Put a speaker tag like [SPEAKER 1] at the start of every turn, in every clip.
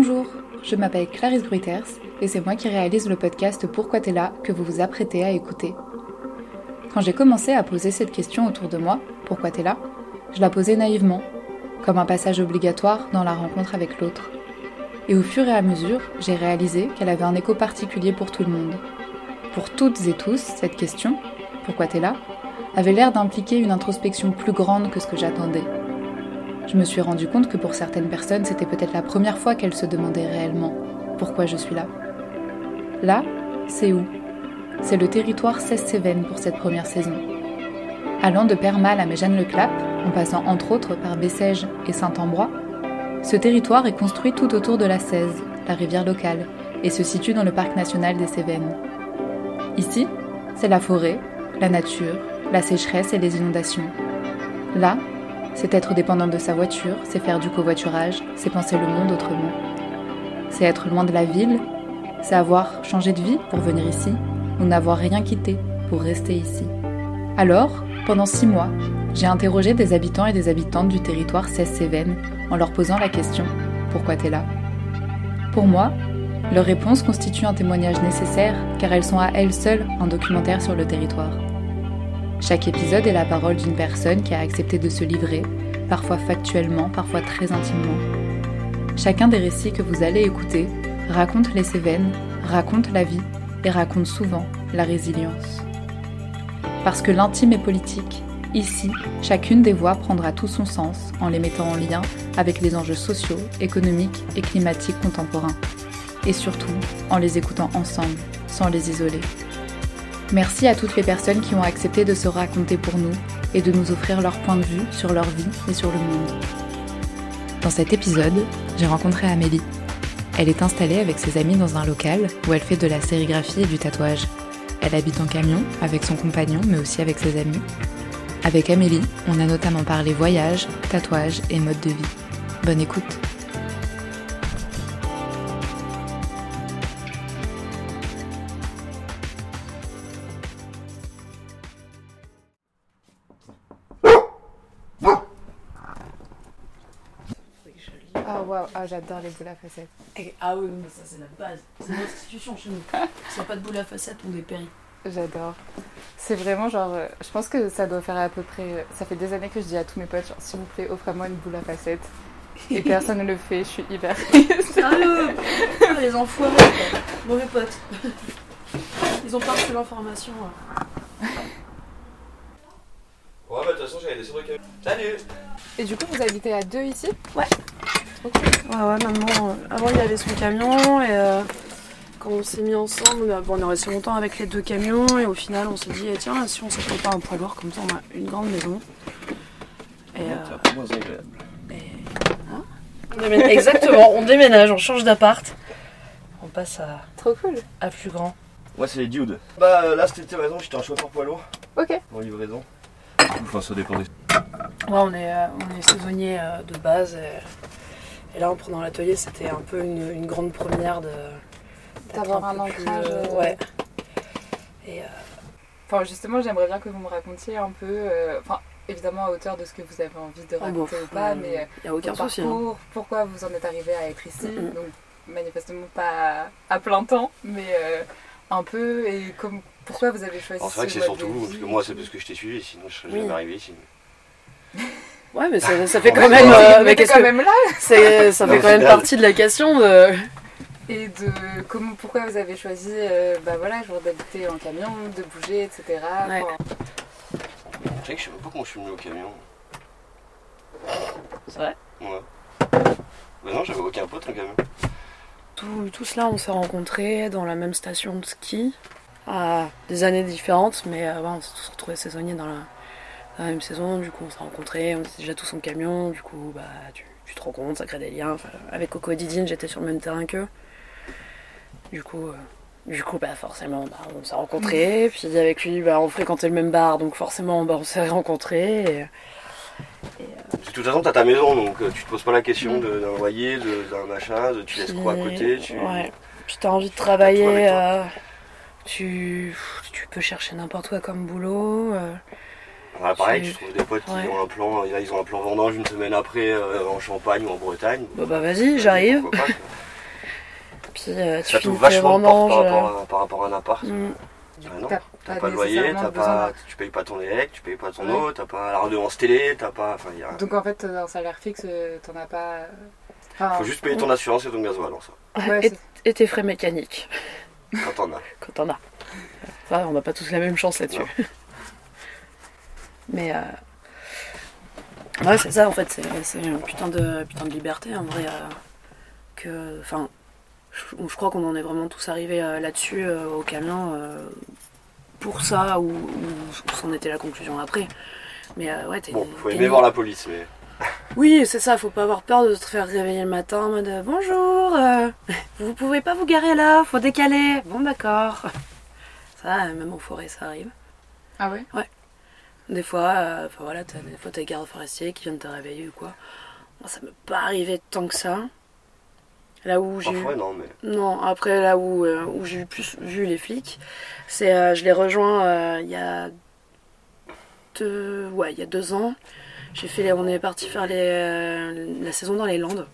[SPEAKER 1] Bonjour, je m'appelle Clarisse Bruyters et c'est moi qui réalise le podcast Pourquoi t'es là que vous vous apprêtez à écouter. Quand j'ai commencé à poser cette question autour de moi, Pourquoi t'es là je la posais naïvement, comme un passage obligatoire dans la rencontre avec l'autre. Et au fur et à mesure, j'ai réalisé qu'elle avait un écho particulier pour tout le monde. Pour toutes et tous, cette question, Pourquoi t'es là avait l'air d'impliquer une introspection plus grande que ce que j'attendais. Je me suis rendu compte que pour certaines personnes, c'était peut-être la première fois qu'elles se demandaient réellement pourquoi je suis là. Là, c'est où? C'est le territoire 16 Cévennes pour cette première saison. Allant de Permal à Méjeanne-le-Clap, en passant entre autres par Bessèges et Saint-Ambrois, ce territoire est construit tout autour de la 16, la rivière locale, et se situe dans le parc national des Cévennes. Ici, c'est la forêt, la nature, la sécheresse et les inondations. Là, c'est être dépendant de sa voiture, c'est faire du covoiturage, c'est penser le monde autrement. C'est être loin de la ville, c'est avoir changé de vie pour venir ici, ou n'avoir rien quitté pour rester ici. Alors, pendant six mois, j'ai interrogé des habitants et des habitantes du territoire 16 Cévennes en leur posant la question Pourquoi t'es là? Pour moi, leurs réponses constituent un témoignage nécessaire car elles sont à elles seules un documentaire sur le territoire. Chaque épisode est la parole d'une personne qui a accepté de se livrer, parfois factuellement, parfois très intimement. Chacun des récits que vous allez écouter raconte les Cévennes, raconte la vie et raconte souvent la résilience. Parce que l'intime est politique, ici, chacune des voix prendra tout son sens en les mettant en lien avec les enjeux sociaux, économiques et climatiques contemporains. Et surtout, en les écoutant ensemble, sans les isoler. Merci à toutes les personnes qui ont accepté de se raconter pour nous et de nous offrir leur point de vue sur leur vie et sur le monde. Dans cet épisode, j'ai rencontré Amélie. Elle est installée avec ses amis dans un local où elle fait de la sérigraphie et du tatouage. Elle habite en camion avec son compagnon mais aussi avec ses amis. Avec Amélie, on a notamment parlé voyage, tatouage et mode de vie. Bonne écoute Ah ah, j'adore les boules à facettes.
[SPEAKER 2] Et- ah oui, mais ça c'est la base. C'est une institution chez nous. S'il n'y a pas de boule à facettes, on dépérit.
[SPEAKER 1] J'adore. C'est vraiment genre, euh, je pense que ça doit faire à peu près, ça fait des années que je dis à tous mes potes, genre, s'il vous plaît, offrez-moi une boule à facettes. Et personne ne le fait, je suis hyper triste.
[SPEAKER 2] Sérieux Ah, Les enfoirés, quoi. Mauvais potes. Ils ont pas reçu l'information. hein.
[SPEAKER 3] Ouais, bah de toute façon, descendre le camion. Salut
[SPEAKER 1] Et du coup, vous habitez à deux ici?
[SPEAKER 2] Ouais. Ouais, ouais, maintenant, euh, avant il avait son camion et euh, quand on s'est mis ensemble, euh, bon, on est resté longtemps avec les deux camions et au final on s'est dit, eh, tiens, si on s'appelait pas un poids lourd, comme ça on a une grande maison. Et, euh,
[SPEAKER 3] moins agréable.
[SPEAKER 2] on déménage- exactement, on déménage, on change d'appart. On passe à,
[SPEAKER 1] Trop cool.
[SPEAKER 2] à plus grand.
[SPEAKER 3] Moi, c'est les dudes. Bah euh, là, c'était raison, j'étais un chauffeur poids lourd
[SPEAKER 1] Ok.
[SPEAKER 3] en livraison. Enfin, ça dépend des.
[SPEAKER 2] Ouais, on est, euh, on est saisonnier euh, de base. Et, et là, en prenant l'atelier, c'était un peu une, une grande première de.
[SPEAKER 1] D'avoir un
[SPEAKER 2] plus,
[SPEAKER 1] ancrage,
[SPEAKER 2] euh,
[SPEAKER 1] euh,
[SPEAKER 2] ouais. Et euh,
[SPEAKER 1] Enfin, justement, j'aimerais bien que vous me racontiez un peu, euh, enfin, évidemment à hauteur de ce que vous avez envie de
[SPEAKER 2] oh,
[SPEAKER 1] raconter
[SPEAKER 2] bon,
[SPEAKER 1] ou pas,
[SPEAKER 2] euh,
[SPEAKER 1] mais
[SPEAKER 2] y a aucun souci. hein.
[SPEAKER 1] parcours, pourquoi vous en êtes arrivé à être ici, donc manifestement pas à plein temps, mais euh, un peu, et comme, pourquoi vous avez choisi
[SPEAKER 3] c'est vrai que
[SPEAKER 1] ce
[SPEAKER 3] c'est surtout vous, parce que moi, c'est parce que je t'ai suivi, sinon je serais
[SPEAKER 2] Oui.
[SPEAKER 3] jamais arrivé ici.
[SPEAKER 2] Ouais, mais ça, ça fait quand même.
[SPEAKER 3] mais
[SPEAKER 2] euh,
[SPEAKER 1] Mais
[SPEAKER 2] mais
[SPEAKER 1] t'es
[SPEAKER 2] qu'est-ce
[SPEAKER 1] quand
[SPEAKER 2] que-
[SPEAKER 1] même là
[SPEAKER 2] c'est- ça
[SPEAKER 3] Non,
[SPEAKER 2] fait quand même partie de la question de.
[SPEAKER 1] Et de comment, pourquoi vous avez choisi, euh, bah voilà, genre d'habiter en camion, de bouger, etc.
[SPEAKER 2] Ouais.
[SPEAKER 3] C'est vrai que je sais même pas comment je suis venu au camion.
[SPEAKER 2] C'est vrai?
[SPEAKER 3] Ouais. Bah non, j'avais aucun pote en camion.
[SPEAKER 2] Tout, tout cela, on s'est rencontrés dans la même station de ski, à des années différentes, mais euh, ouais, on s'est tous retrouvés saisonniers dans la, la même saison. Du coup, on s'est rencontrés, on était déjà tous en camion. Du coup, bah, tu, tu te rencontres, ça crée des liens. Enfin, avec Coco et Didine, j'étais sur le même terrain qu'eux. Du coup, euh, du coup bah, forcément, bah, on s'est rencontrés. Puis avec lui, bah, on fréquentait le même bar, donc forcément, bah, on s'est rencontrés. et-
[SPEAKER 3] De toute façon, t'as ta maison, donc euh, tu te poses pas la question
[SPEAKER 2] Mm.
[SPEAKER 3] de- d'un loyer, de- d'un machin, de tu laisses quoi à côté. Tu...
[SPEAKER 2] Ouais. Puis t'as envie de travailler, euh, tu, tu peux chercher n'importe quoi comme boulot. euh,
[SPEAKER 3] Ouais, pareil, tu trouves des potes qui
[SPEAKER 2] Ouais.
[SPEAKER 3] ont un plan, là, ils ont un plan vendange une semaine après euh, en Champagne ou en Bretagne.
[SPEAKER 2] Bah, bah vas-y, j'arrive. Puis euh, tu
[SPEAKER 3] Ça
[SPEAKER 2] finis
[SPEAKER 3] vachement
[SPEAKER 2] vendanges.
[SPEAKER 3] par
[SPEAKER 2] euh,
[SPEAKER 3] rapport, à, par rapport à un appart.
[SPEAKER 2] mm.
[SPEAKER 3] Ah non,
[SPEAKER 1] T'as pas
[SPEAKER 3] pas de loyer, t'as pas, tu payes pas ton élec, tu payes pas ton
[SPEAKER 1] Ouais.
[SPEAKER 3] eau, t'as pas la redevance télé, t'as pas. Y a-
[SPEAKER 1] Donc en fait, un salaire fixe, euh, t'en as pas. euh, Enfin,
[SPEAKER 3] faut juste payer ton assurance et ton gasoil, en ça,
[SPEAKER 1] ouais,
[SPEAKER 2] et, tes frais mécaniques,
[SPEAKER 3] quand t'en as.
[SPEAKER 2] quand t'en as. Ça, on n'a pas tous la même chance là-dessus. Mais. euh, Ouais, c'est ça en fait, c'est une putain de, putain de liberté en vrai. euh, que. Enfin. Je, je crois qu'on en est vraiment tous arrivés euh, là-dessus euh, au camion euh, pour ça ou, ou c'en était la conclusion après. Mais euh, ouais, t'es.
[SPEAKER 3] Bon, faut aimer voir la police, mais.
[SPEAKER 2] Oui, c'est ça, faut pas avoir peur de se faire réveiller le matin en mode bonjour, euh, vous pouvez pas vous garer là, faut décaler. Bon, d'accord. Ça, même en forêt, ça arrive.
[SPEAKER 1] Ah ouais
[SPEAKER 2] Des fois, euh, voilà, t'as, des fois t'as les gardes forestiers qui viennent te réveiller ou quoi. Moi, ça m'est pas arrivé tant que ça. Là où j'ai eu...
[SPEAKER 3] Non, mais.
[SPEAKER 2] Non, après là où, euh, où j'ai plus vu les flics, c'est euh, je les rejoins euh, il y a deux, ouais, il y a deux ans. J'ai fait les- on est parti faire les, la saison dans les Landes.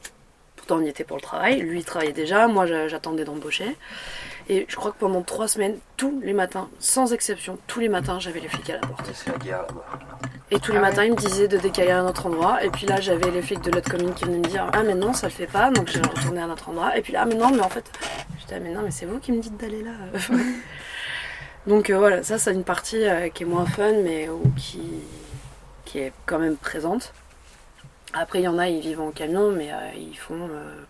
[SPEAKER 2] Pourtant on y était pour le travail. Lui il travaillait déjà, moi j'a- j'attendais d'embaucher. Et je crois que pendant trois semaines, tous les matins, sans exception, tous les matins j'avais les flics à la porte.
[SPEAKER 3] C'est la guerre là-bas.
[SPEAKER 2] Et tous les
[SPEAKER 1] Ah ouais.
[SPEAKER 2] matins, ils me disaient de décaler à un autre endroit. Et puis là, j'avais les flics de l'autre commune qui venaient me dire Ah, mais non, ça le fait pas. Donc j'ai retourné à un autre endroit. Et puis là, ah, mais non, mais en fait, j'étais Ah, mais non, mais c'est vous qui me dites d'aller là. donc euh, voilà, ça, c'est une partie euh, qui est moins fun, mais ou qui, qui est quand même présente. Après, il y en a, ils vivent en camion, mais euh, ils font euh,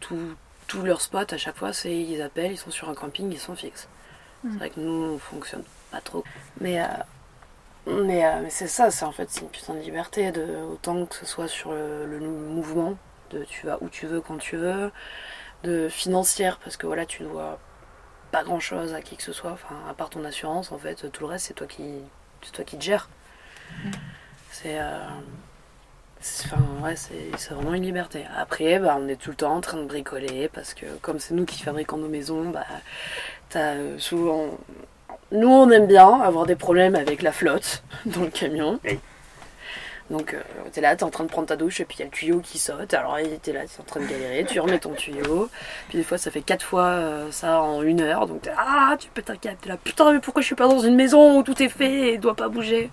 [SPEAKER 2] tout, tout leur spot à chaque fois. C'est ils appellent, ils sont sur un camping, ils sont fixes.
[SPEAKER 1] Mm.
[SPEAKER 2] C'est vrai que nous, on fonctionne pas trop. Mais. euh, mais, euh, mais c'est ça, c'est en fait c'est une putain de liberté, de, autant que ce soit sur le, le mouvement, de tu vas où tu veux quand tu veux, de financière parce que voilà tu dois pas grand chose à qui que ce soit, enfin à part ton assurance en fait, tout le reste c'est toi qui c'est toi qui te gères. C'est euh, c'est- enfin ouais c'est c'est vraiment une liberté. Après bah on est tout le temps en train de bricoler parce que comme c'est nous qui fabriquons nos maisons, bah t'as euh, souvent nous, on aime bien avoir des problèmes avec la flotte dans le camion.
[SPEAKER 3] Oui.
[SPEAKER 2] Donc, euh, t'es là, t'es en train de prendre ta douche, et puis il y a le tuyau qui saute. Alors, t'es là, t'es en train de galérer, tu remets ton tuyau. Puis des fois, ça fait quatre fois euh, ça en une heure. Donc, ah, tu pètes un câble. T'es là, putain, mais pourquoi je suis pas dans une maison où tout est fait et doit pas bouger?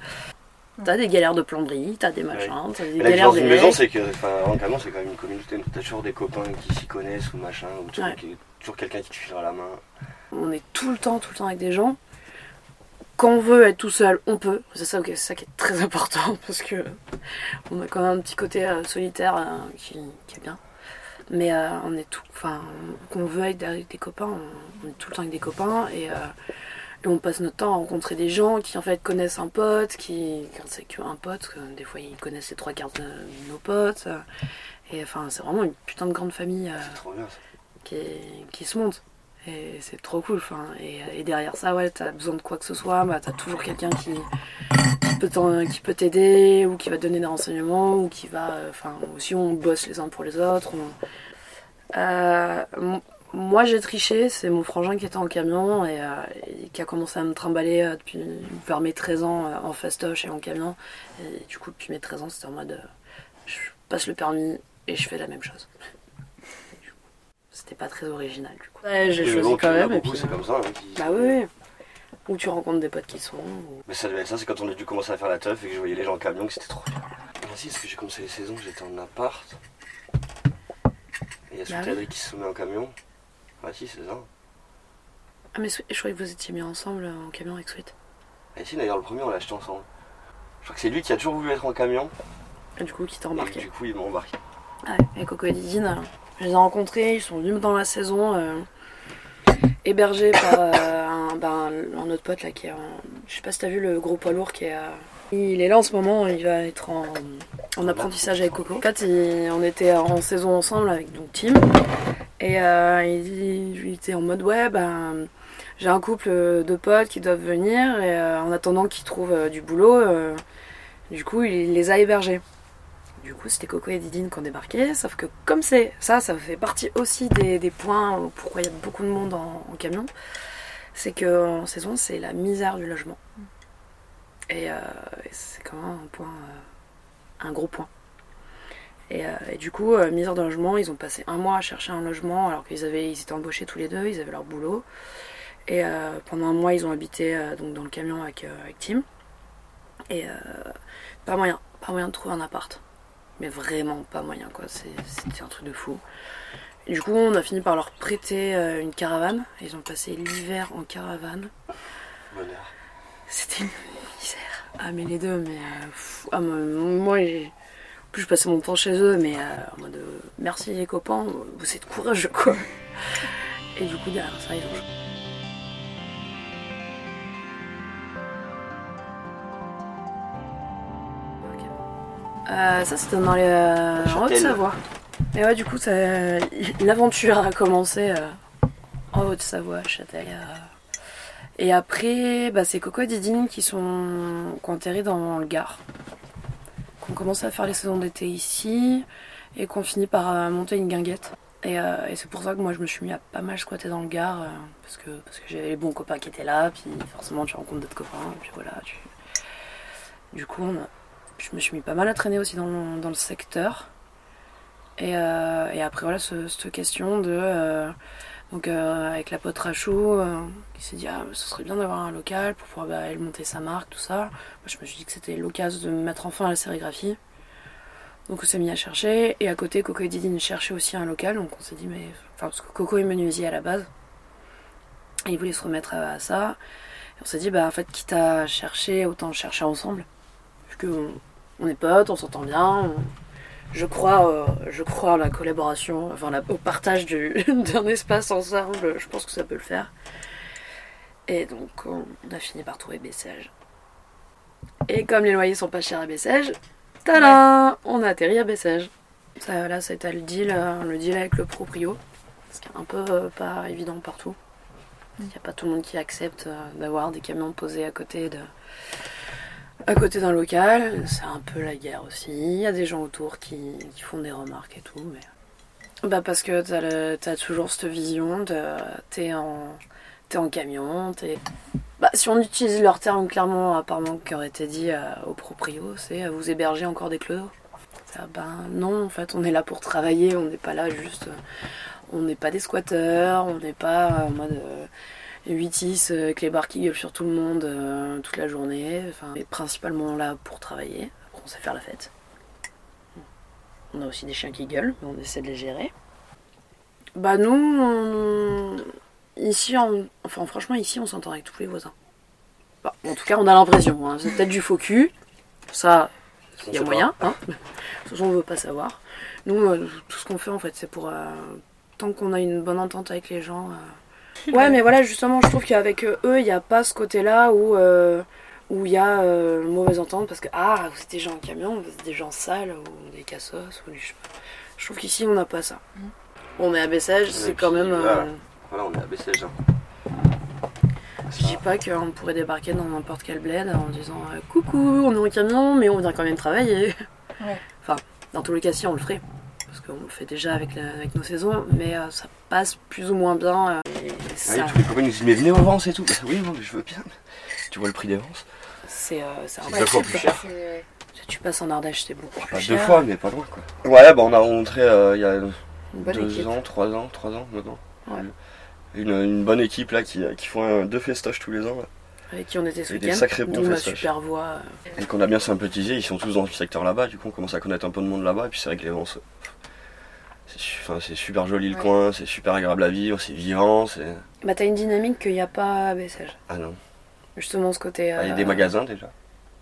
[SPEAKER 2] T'as des galères de plomberie, t'as des machins, t'as des
[SPEAKER 3] Mais
[SPEAKER 2] galères
[SPEAKER 3] différence d'une maison, c'est que, enfin, en camion, c'est quand même une communauté. T'as toujours des copains qui s'y connaissent ou machin, ou toujours,
[SPEAKER 2] Ouais.
[SPEAKER 3] toujours quelqu'un qui te filera la main.
[SPEAKER 2] On est tout le temps, tout le temps avec des gens. Quand on veut être tout seul, on peut. C'est ça, qui est très important parce que on a quand même un petit côté euh, solitaire euh, qui, qui est bien. Mais euh, on est tout, enfin, qu'on veut être avec des copains, on, on est tout le temps avec des copains et, et on passe notre temps à rencontrer des gens qui en fait connaissent un pote, qui c'est qu'un pote, que des fois ils connaissent les trois quarts de nos potes. et enfin, c'est vraiment une putain de grande famille. euh, qui, qui se monte. Et c'est trop cool. Enfin, et, et derrière ça, ouais, t'as besoin de quoi que ce soit, bah, t'as toujours quelqu'un qui, qui peut t'aider, ou qui va te donner des renseignements, ou qui va. euh, Enfin, aussi, on bosse les uns pour les autres. on- Euh, moi, j'ai triché, c'est mon frangin qui était en camion et, euh, et qui a commencé à me trimballer euh, depuis vers mes 13 ans euh, en fastoche et en camion. Et du coup, depuis mes 13 ans, c'était en mode euh, je passe le permis et je fais la même chose. C'était pas très original du coup. Ouais, j'ai choisi quand même. puis,
[SPEAKER 3] c'est comme ça. hein, qui-
[SPEAKER 2] Bah oui, oui. Ou tu rencontres des potes qui sont. ou-
[SPEAKER 3] Mais ça devait être ça, c'est quand on a dû commencer à faire la teuf et que je voyais les gens en camion, que c'était trop bien. Ah si, parce que j'ai commencé les saisons, j'étais en appart. Et il y a
[SPEAKER 2] Bah oui.
[SPEAKER 3] Soutadri qui se met en camion. Ah si, c'est ça.
[SPEAKER 2] Ah, mais je croyais que vous étiez mis ensemble euh, en camion avec Sweet.
[SPEAKER 3] Et si, d'ailleurs, le premier, on l'a acheté ensemble. Je crois que c'est lui qui a toujours voulu être en camion.
[SPEAKER 2] Et du coup, qui t'a
[SPEAKER 3] Et
[SPEAKER 2] embarqué.
[SPEAKER 3] du coup, il m'a embarqué.
[SPEAKER 2] Ouais, et Coco et Didine, euh, je les ai rencontrés, ils sont venus dans la saison, euh, hébergés par euh, un, ben, un autre pote là qui est. en- je sais pas si t'as vu le gros poids lourd qui est. euh, il est là en ce moment, il va être en, en apprentissage avec Coco. En fait, il- on était en saison ensemble avec donc Tim, et euh, il, était en mode ouais, ben. J'ai un couple de potes qui doivent venir et euh, en attendant qu'ils trouvent euh, du boulot, euh, du coup il les a hébergés. Du coup, c'était Coco et Didine qui ont débarqué. Sauf que comme c'est ça, ça fait partie aussi des, points pourquoi il y a beaucoup de monde en, camion. C'est que en saison, c'est la misère du logement. Et, euh, et c'est quand même un point, euh, un gros point. Et, euh, et du coup, euh, misère de logement, ils ont passé un mois à chercher un logement alors qu'ils avaient, ils étaient embauchés tous les deux, ils avaient leur boulot. Et euh, pendant un mois, ils ont habité donc dans le camion avec, avec Tim. Et pas moyen, pas moyen de trouver un appart. Mais vraiment pas moyen, quoi. C'était un truc de fou. Et du coup, on a fini par leur prêter une caravane. Ils ont passé l'hiver en caravane. C'était une misère. Ah, mais les deux, mais. euh, pff, ah, moi, moi, plus, je passais mon temps chez eux, mais euh, en mode euh, merci les copains, vous êtes courageux, quoi. Et du coup, derrière ça, ils ont joué. Euh, ça, c'était dans les. euh, en. Haute-Savoie. Et ouais, du coup, l'aventure a commencé en Haute-Savoie, à Châtel. et après, bah, c'est Coco et Didine qui sont atterri dans le Gard. Qu'on commence à faire les saisons d'été ici et qu'on finit par euh, monter une guinguette. Et, euh, et c'est pour ça que moi je me suis mis à pas mal squatter dans le Gard euh, parce que, parce que j'avais les bons copains qui étaient là, puis forcément tu rencontres d'autres copains, et puis voilà. Du coup, je me suis mis pas mal à traîner aussi dans le, dans le secteur. Et, et après, voilà, ce- cette question de. Donc euh, avec la pote Rachou, euh, qui s'est dit ah ce serait bien d'avoir un local pour pouvoir bah, elle monter sa marque, tout ça. Moi je me suis dit que c'était l'occasion de mettre enfin à la sérigraphie. Donc on s'est mis à chercher et à côté Coco et Didine cherchaient aussi un local, donc on s'est dit mais enfin parce que Coco est menuisier à la base et il voulait se remettre à, ça. Et on s'est dit bah en fait quitte à chercher autant chercher ensemble, vu on, est potes, on s'entend bien. Je crois, euh, je crois à la collaboration, enfin la- au partage du- d'un espace ensemble. Je pense que ça peut le faire. Et donc on a fini par trouver Bessèges. Et comme les loyers sont pas chers à Bessèges, tada, on a atterri à Bessèges. Ça, là, c'était le deal, euh, le deal avec le proprio, ce qui est un peu euh, pas évident partout. Il n'y a pas tout le monde qui accepte euh, d'avoir des camions posés à côté de, à côté d'un local. C'est un peu la guerre aussi. Il y a des gens autour qui, qui font des remarques et tout, mais bah parce que t'as, le- toujours cette vision de t'es en t'es en camion, t'es bah, si on utilise leur terme clairement, apparemment, qui aurait été dit euh, au proprio, c'est euh, vous héberger encore des clodos. Ça, ben non, en fait, on est là pour travailler, on n'est pas là juste. euh, on n'est pas des squatteurs, on n'est pas euh, en mode euh, 8-6 euh, avec les bars qui gueulent sur tout le monde euh, toute la journée. Enfin, est principalement là pour travailler. Après, on sait faire la fête. On a aussi des chiens qui gueulent, mais on essaie de les gérer. Bah, nous, on- ici, on- enfin, franchement, ici, on s'entend avec tous les voisins. Bah, en tout cas, on a l'impression. hein. C'est peut-être du faux cul. Ça, il y a moyen. Hein. De toute façon, on veut pas savoir. Nous, euh, tout ce qu'on fait, en fait, c'est pour. euh, tant qu'on a une bonne entente avec les gens. Ouais, mais voilà, justement, je trouve qu'avec euh, eux, il n'y a pas ce côté-là où. euh, où il y a euh, une mauvaise entente parce que ah vous êtes des gens en camion, vous êtes des gens sales ou des cassos ou du- je trouve qu'ici on n'a pas ça. On mais à Bessèges, c'est quand même. euh,
[SPEAKER 3] voilà. On est à Bessèges. hein.
[SPEAKER 2] Je dis pas qu'on pourrait débarquer dans n'importe quel bled en disant euh, coucou, on est en camion, mais on vient quand même travailler.
[SPEAKER 1] Ouais.
[SPEAKER 2] Enfin, dans tous les cas, si on le ferait. Parce qu'on le fait déjà avec, la- avec nos saisons, mais euh, ça passe plus ou moins bien. euh, et
[SPEAKER 3] Ah oui,
[SPEAKER 2] ça,
[SPEAKER 3] tous les copains nous disent mais venez en avance et tout. Bah oui, non, mais je veux bien. Tu vois le prix d'avance
[SPEAKER 2] c'est euh, c'est
[SPEAKER 3] C'est
[SPEAKER 2] un
[SPEAKER 3] deux fois
[SPEAKER 2] principe.
[SPEAKER 3] plus cher.
[SPEAKER 2] Tu passes en Ardèche, c'est beaucoup plus
[SPEAKER 3] Pas
[SPEAKER 2] cher.
[SPEAKER 3] deux fois, mais pas loin quoi. Ouais, bah on a rencontré euh, il y a
[SPEAKER 2] Une bonne
[SPEAKER 3] deux
[SPEAKER 2] équipe.
[SPEAKER 3] ans, trois ans, trois ans maintenant.
[SPEAKER 2] Ouais.
[SPEAKER 3] Une, une bonne équipe là qui, qui font euh, deux festoches tous les ans là.
[SPEAKER 2] Avec qui on était ce
[SPEAKER 3] des
[SPEAKER 2] week-end.
[SPEAKER 3] sacrés bons festoches.
[SPEAKER 2] super voix. euh,
[SPEAKER 3] Et qu'on a bien sympathisé, ils sont tous dans le secteur là-bas, du coup on commence à connaître un peu de monde là-bas, et puis c'est vrai que les su- enfin, c'est super joli le
[SPEAKER 1] Ouais.
[SPEAKER 3] coin, c'est super agréable à vivre, c'est vivant, c'est...
[SPEAKER 2] Bah t'as une dynamique qu'il n'y a pas à Bessèges.
[SPEAKER 3] Ah non,
[SPEAKER 2] Justement ce côté...
[SPEAKER 3] Ah, il y a
[SPEAKER 2] euh,
[SPEAKER 3] des magasins déjà.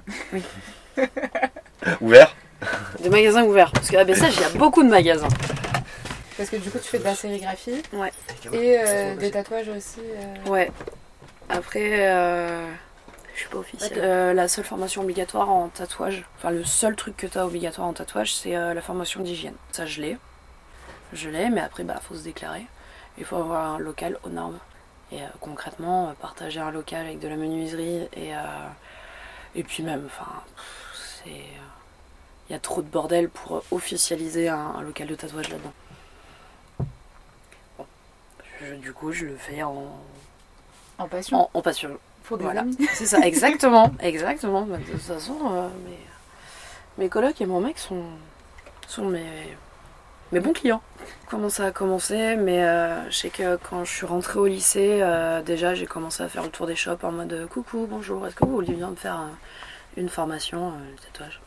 [SPEAKER 2] Oui.
[SPEAKER 3] Ouverts
[SPEAKER 2] Des magasins ouverts. Parce qu'à Bessèges, il y a beaucoup de magasins.
[SPEAKER 1] Parce que du coup, tu fais de la sérigraphie
[SPEAKER 2] Ouais.
[SPEAKER 1] et euh, des tatouages aussi. euh.
[SPEAKER 2] Ouais. Après, euh, je suis pas officielle. Euh, la seule formation obligatoire en tatouage, enfin le seul truc que tu as obligatoire en tatouage, c'est euh, la formation d'hygiène. Ça, je l'ai. Je l'ai, mais après, bah, faut se déclarer. Il faut avoir un local aux normes. Et euh, concrètement, euh, partager un local avec de la menuiserie et, euh, et puis même, enfin, c'est. Il y a trop de bordel pour officialiser un, un local de tatouage là-dedans. Bon. Je- du coup, je le fais en,
[SPEAKER 1] En passion.
[SPEAKER 2] en, en passion.
[SPEAKER 1] Pour des
[SPEAKER 2] Voilà.
[SPEAKER 1] amis.
[SPEAKER 2] C'est ça, exactement, exactement. Bah, De toute façon, euh, mes, mes colocs et mon mec sont, sont mes, mes bons clients. Comment ça a commencé? Mais euh, je sais que quand je suis rentrée au lycée, euh, déjà j'ai commencé à faire le tour des shops en mode coucou, bonjour, est-ce que vous voulez bien me faire euh, une formation de tatouage?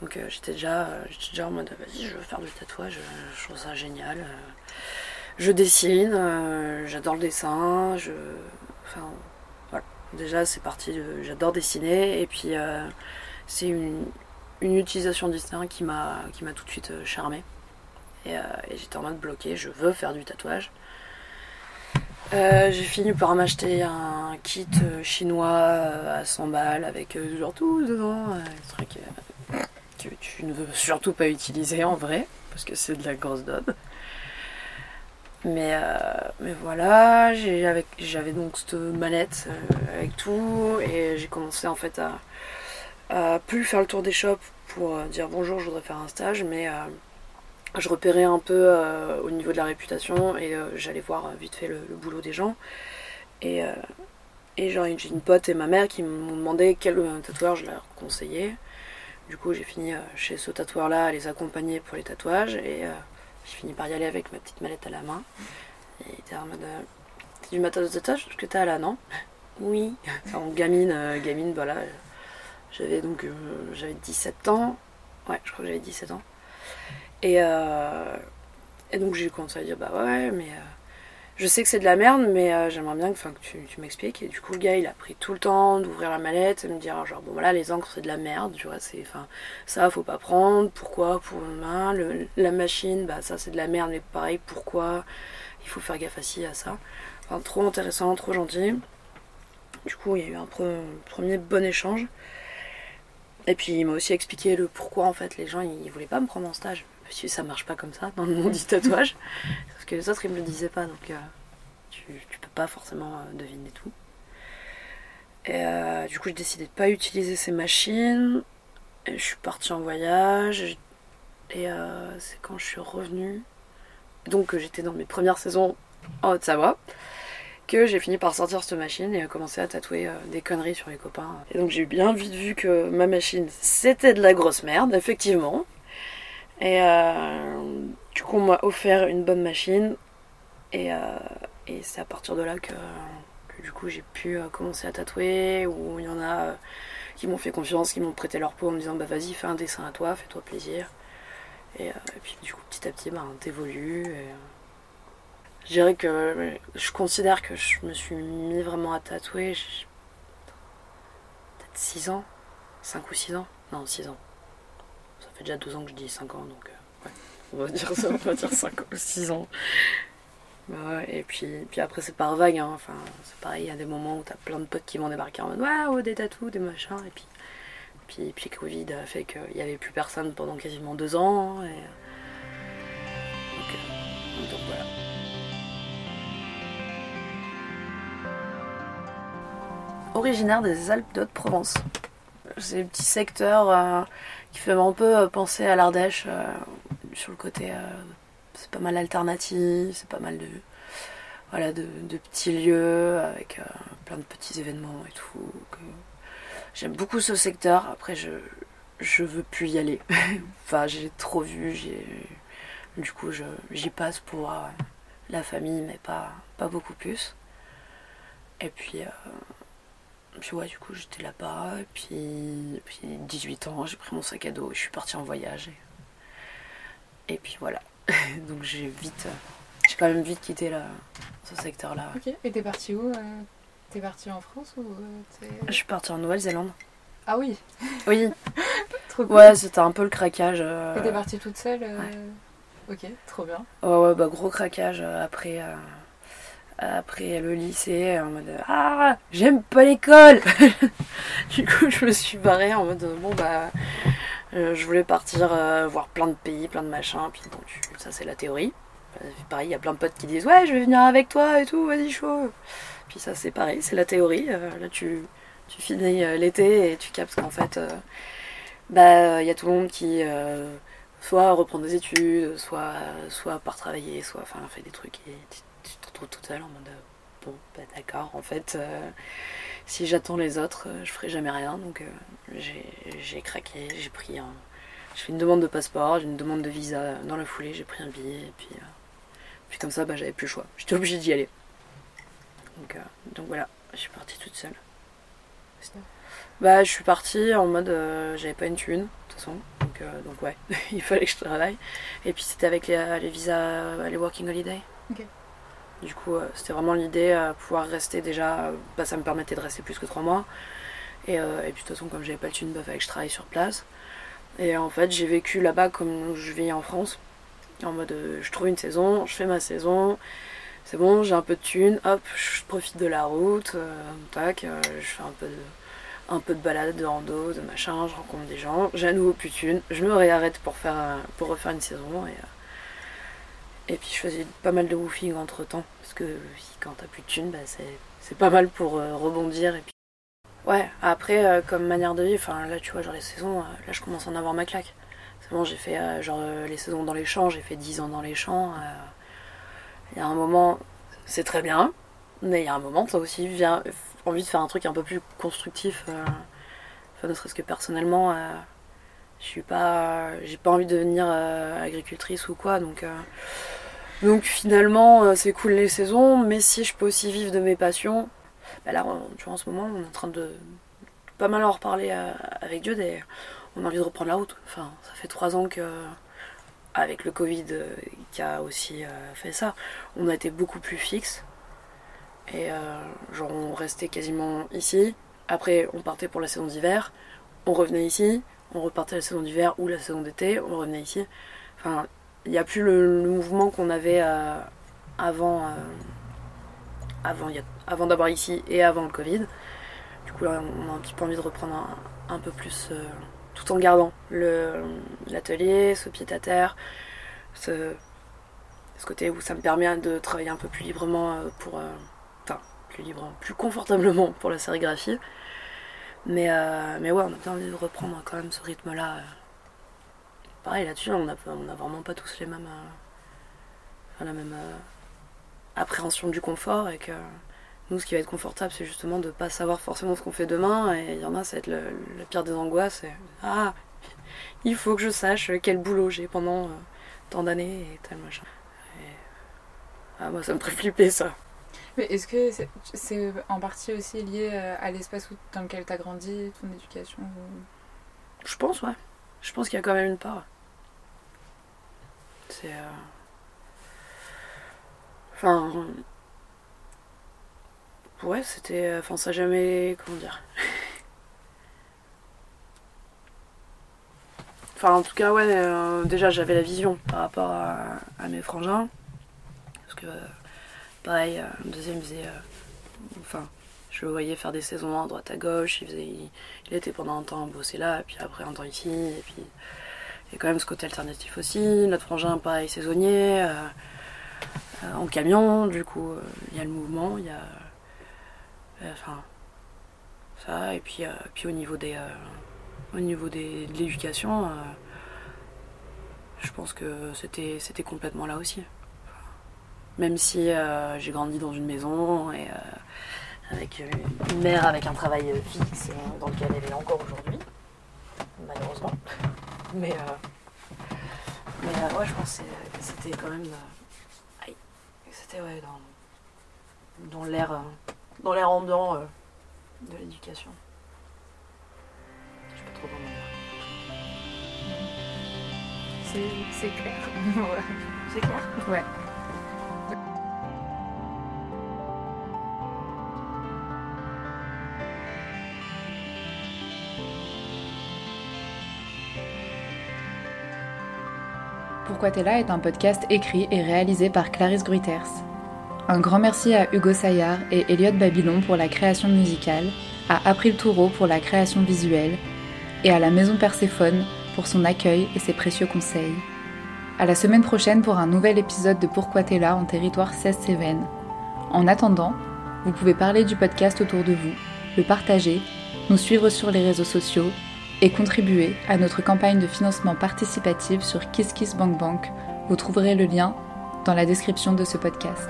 [SPEAKER 2] Donc j'étais déjà, déjà en mode vas-y, je veux faire du tatouage, je trouve ça génial. je dessine, j'adore le dessin, je. Enfin, voilà. Déjà c'est parti, j'adore dessiner et puis c'est une, utilisation du dessin qui m'a tout de suite charmée. Euh, et, j'étais en mode bloqué, je veux faire du tatouage. Euh, j'ai fini par m'acheter un kit euh, chinois à 100 balles avec genre tout dedans, un truc que tu ne veux surtout pas utiliser en vrai, parce que c'est de la grosse daube. Mais, mais voilà, j'avais donc cette mallette avec tout, et j'ai commencé en fait à, à, plus faire le tour des shops pour dire bonjour, je voudrais faire un stage, mais je repérais un peu euh, au niveau de la réputation et euh, j'allais voir euh, vite fait le, boulot des gens. Et, et genre, j'ai une pote et ma mère qui m'ont demandé quel tatoueur je leur conseillais. Du coup, j'ai fini chez ce tatoueur-là à les accompagner pour les tatouages et j'ai fini par y aller avec ma petite mallette à la main. Et il était en mode C'est du matos de tatouage que t'as là, non? Oui. en gamine, gamine, voilà. J'avais donc j'avais 17 ans. Ouais, je crois que j'avais 17 ans. Et, euh, et donc j'ai commencé à dire bah ouais, mais euh, je sais que c'est de la merde, mais euh, j'aimerais bien que, que tu, tu m'expliques. Et du coup, le gars, il a pris tout le temps d'ouvrir la mallette et me dire genre bon voilà, les encres c'est de la merde, tu vois, c'est ça faut pas prendre. Pourquoi? Pour main, le, la machine, bah ça c'est de la merde, mais pareil, pourquoi? Il faut faire gaffe à à ça. Trop intéressant, trop gentil. Du coup, il y a eu un premier bon échange. Et puis il m'a aussi expliqué le pourquoi en fait les gens ils voulaient pas me prendre en stage ça marche pas comme ça dans le monde du tatouage. Parce que les autres, ils me le disaient pas, donc euh, tu, tu, peux pas forcément euh, deviner tout. Et euh, du coup, j'ai décidé de pas utiliser ces machines. Et je suis partie en voyage. Et c'est quand je suis revenue, donc j'étais dans mes premières saisons en Haute-Savoie, que j'ai fini par sortir cette machine et commencer à tatouer des conneries sur les copains. Et donc j'ai bien vite vu que ma machine, c'était de la grosse merde, effectivement. Et euh, du coup, on m'a offert une bonne machine. Et, euh, c'est à partir de là que, du coup, j'ai pu euh, commencer à tatouer. Ou il y en a qui m'ont fait confiance, qui m'ont prêté leur peau en me disant Bah vas-y, fais un dessin à toi, fais-toi plaisir. Et, puis, du coup, petit à petit, bah, t'évolues. Et, je dirais que je considère que je me suis mis vraiment à tatouer peut-être 6 ans, 5 ou 6 ans. Non, 6 ans fait déjà 12 ans que je dis 5 ans, donc euh, ouais, on va dire ça, on va dire 5 ou 6 ans. Ouais, et puis, puis après, c'est par vague, hein. enfin, c'est pareil, il y a des moments où t'as plein de potes qui vont débarquer en mode waouh, des tatous, des machins, et puis, puis, puis Covid a fait qu'il n'y avait plus personne pendant quasiment 2 ans, et. Euh, donc, voilà. Originaire des Alpes de Haute-Provence. C'est un petit secteur euh, qui fait un peu euh, penser à l'Ardèche euh, sur le côté. c'est pas mal alternatif, c'est pas mal de, voilà, de, petits lieux avec plein de petits événements et tout. J'aime beaucoup ce secteur. Après, je, je veux plus y aller. enfin, j'ai trop vu. J'ai, du coup, j'y passe pour la famille, mais pas, pas beaucoup plus. Et puis, puis ouais, du coup, j'étais là-bas. Et puis, puis 18 ans, j'ai pris mon sac à dos et je suis partie en voyage. Et, puis voilà. Donc j'ai vite, j'ai quand même vite quitté la, ce secteur-là.
[SPEAKER 1] Ok. Et t'es partie où euh, T'es partie en France ou euh,
[SPEAKER 2] Je suis partie en Nouvelle-Zélande.
[SPEAKER 1] Ah oui.
[SPEAKER 2] Oui. trop cool. Ouais, c'était un peu le craquage. Euh,
[SPEAKER 1] et t'es partie toute seule. Ok, trop bien.
[SPEAKER 2] Ouais, ouais, bah gros craquage après après le lycée en mode ah j'aime pas l'école. Du coup je me suis barrée en mode bon bah euh, je voulais partir euh, voir plein de pays plein de machins. Puis ça c'est la théorie. Euh, pareil il y a plein de potes qui disent ouais je vais venir avec toi et tout vas-y chaud. Puis ça c'est pareil c'est la théorie. Là tu tu finis l'été et tu captes qu'en fait bah il y a tout le monde qui soit reprend des études soit soit part travailler soit enfin fait des trucs et tout seul en mode euh, bon, bah, d'accord, en fait, euh, si j'attends les autres, euh, je ferai jamais rien. Donc j'ai craqué, j'ai pris un, j'ai fait une demande de passeport, j'ai une demande de visa dans la foulée, j'ai pris un billet, et puis, euh, puis comme ça, bah, j'avais plus le choix. J'étais obligée d'y aller. Donc, euh, donc voilà, je suis partie toute seule. Bah, je suis partie en mode, euh, j'avais pas une thune, de toute façon. Donc, euh, donc ouais, il fallait que je travaille. Et puis c'était avec les, visas, les working holiday.
[SPEAKER 1] Ok.
[SPEAKER 2] Du coup, euh, c'était vraiment l'idée, euh, pouvoir rester déjà, euh, bah, ça me permettait de rester plus que trois mois. Et, puis de toute façon, comme j'avais pas de thune, bah, je travaille sur place. Et en fait, j'ai vécu là-bas comme je vis en France. En mode, je trouve une saison, je fais ma saison, c'est bon, j'ai un peu de thune, hop, je profite de la route, je fais un peu de, un peu de balade, de rando, de machin, je rencontre des gens, j'ai à nouveau plus de thune, je me réarrête pour, faire, pour refaire une saison. Et puis je faisais pas mal de woofing entre temps, parce que quand t'as plus de thune, bah, c'est, pas mal pour euh, rebondir. Et puis... Ouais, après, euh, comme manière de vie, enfin là tu vois, genre les saisons, euh, là je commence à en avoir ma claque. C'est bon, j'ai fait genre les saisons dans les champs, j'ai fait 10 ans dans les champs. Il y a un moment, c'est très bien, mais il y a un moment, t'as aussi vient, envie de faire un truc un peu plus constructif. Enfin, ne serait-ce que personnellement, je suis pas, j'ai pas envie de devenir agricultrice ou quoi, donc. Donc finalement, euh, c'est cool les saisons, mais si je peux aussi vivre de mes passions, bah là, tu vois, en ce moment, on est en train de pas mal en reparler euh, avec Dieu, des, on a envie de reprendre la route. Enfin, ça fait trois ans que, avec le Covid euh, qui a aussi fait ça, on a été beaucoup plus fixe. Et genre, on restait quasiment ici. Après, on partait pour la saison d'hiver, on revenait ici, on repartait la saison d'hiver ou la saison d'été, on revenait ici. Enfin, il n'y a plus le, mouvement qu'on avait euh, avant, euh, avant, ici et avant le Covid. Du coup, là, on a un petit peu envie de reprendre un, peu plus, euh, tout en gardant l'atelier, ce pied à terre, ce, côté où ça me permet de travailler un peu plus librement pour. Enfin, plus librement, plus confortablement pour la sérigraphie. Mais, mais ouais, on a bien envie de reprendre quand même ce rythme-là. Pareil, là-dessus, on n'a on a vraiment pas tous les mêmes. euh, enfin, la même euh, appréhension du confort et que nous, ce qui va être confortable, c'est justement de pas savoir forcément ce qu'on fait demain. Et il y en a, ça va être le, le pire des angoisses. ah, il faut que je sache quel boulot j'ai pendant euh, tant d'années et tel machin. Et, ah, moi, ça me ferait flipper ça.
[SPEAKER 1] Mais est-ce que c'est c'est en partie aussi lié à l'espace où- dans lequel tu as grandi, ton éducation ou-
[SPEAKER 2] Je pense, ouais. Je pense qu'il y a quand même une part. C'est. euh, Enfin. Ouais, c'était. Enfin, ça jamais. Comment dire Enfin, en tout cas, ouais, euh, déjà j'avais la vision par rapport à, mes frangins. Parce que, euh, pareil, euh, le deuxième faisait. euh, enfin, je le voyais faire des saisons à droite à gauche. Il, faisait, était pendant un temps bossé là, puis après un temps ici. Et puis, il y a quand même ce côté alternatif aussi. Notre frangin, pareil, saisonnier, euh, euh, en camion. Du coup, euh, il y a le mouvement, il y a. Enfin. ça, et puis, puis au niveau des. au niveau des, de l'éducation, je pense que c'était c'était complètement là aussi. Même si j'ai grandi dans une maison et avec une mère avec un travail fixe euh, dans lequel elle est encore aujourd'hui, malheureusement. Mais, euh, mais euh, ouais, je pense que c'était quand même. euh, c'était ouais, dans, dans l'air euh, dans l'air ambiant de l'éducation. Je sais pas trop comment dire.
[SPEAKER 1] C'est c'est clair. Ouais.
[SPEAKER 2] C'est clair?
[SPEAKER 1] Ouais. Pourquoi t'es est un podcast écrit et réalisé par Clarisse Gruiters. Un grand merci à Hugo Saillard et Elliot Babylon pour la création musicale, à April Toureau pour la création visuelle et à la Maison Perséphone pour son accueil et ses précieux conseils. À la semaine prochaine pour un nouvel épisode de Pourquoi t'es en territoire 16 Cévennes. En attendant, vous pouvez parler du podcast autour de vous, le partager, nous suivre sur les réseaux sociaux et contribuer à notre campagne de financement participatif sur KissKissBankBank. Vous trouverez le lien dans la description de ce podcast.